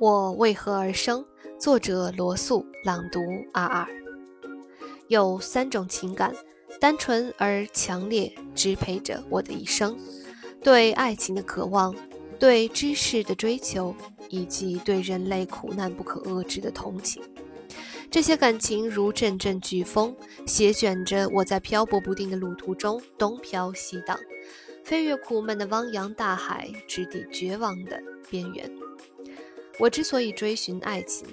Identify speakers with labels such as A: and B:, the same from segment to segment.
A: 我为何而生？作者罗素，朗读二二。有三种情感，单纯而强烈，支配着我的一生：对爱情的渴望，对知识的追求，以及对人类苦难不可遏制的同情。这些感情如阵阵飓风，席卷着我在漂泊不定的路途中东飘西荡，飞越苦闷的汪洋大海，直抵绝望的边缘。我之所以追寻爱情，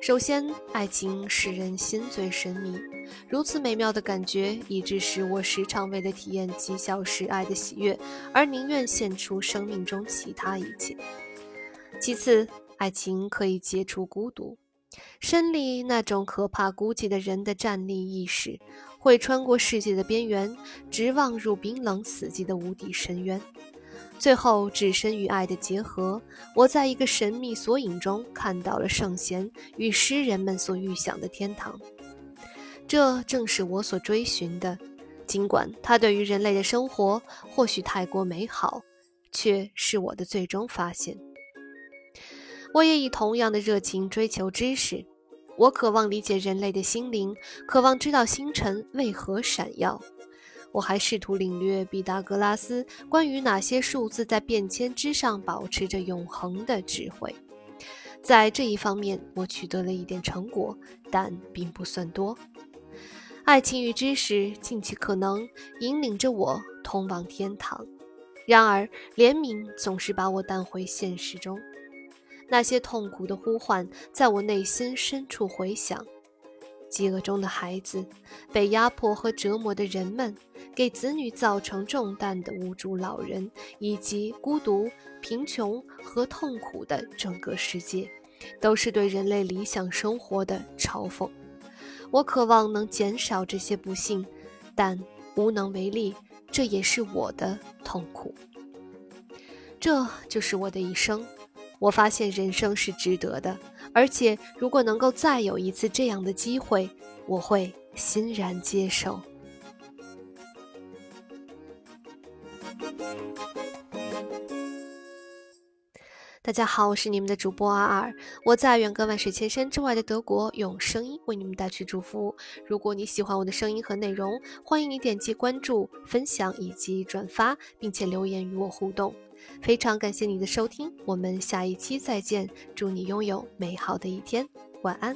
A: 首先，爱情使人心醉神迷，如此美妙的感觉，以致使我时常为了体验极小时爱的喜悦，而宁愿献出生命中其他一切。其次，爱情可以解除孤独，身里那种可怕孤寂的人的站立意识，会穿过世界的边缘，直望入冰冷死寂的无底深渊。最后，置身与爱的结合，我在一个神秘索引中看到了圣贤与诗人们所预想的天堂。这正是我所追寻的，尽管它对于人类的生活或许太过美好，却是我的最终发现。我也以同样的热情追求知识，我渴望理解人类的心灵，渴望知道星辰为何闪耀。我还试图领略毕达哥拉斯关于哪些数字在变迁之上保持着永恒的智慧。在这一方面，我取得了一点成果，但并不算多。爱情与知识尽其可能引领着我通往天堂，然而怜悯总是把我带回现实中。那些痛苦的呼唤在我内心深处回响。饥饿中的孩子，被压迫和折磨的人们，给子女造成重担的无助老人，以及孤独、贫穷和痛苦的整个世界，都是对人类理想生活的嘲讽。我渴望能减少这些不幸，但无能为力。这也是我的痛苦。这就是我的一生。我发现人生是值得的，而且如果能够再有一次这样的机会，我会欣然接受。大家好，我是你们的主播阿尔，我在远隔万水千山之外的德国，用声音为你们带去祝福。如果你喜欢我的声音和内容，欢迎你点击关注、分享以及转发，并且留言与我互动。非常感谢你的收听，我们下一期再见。祝你拥有美好的一天，晚安。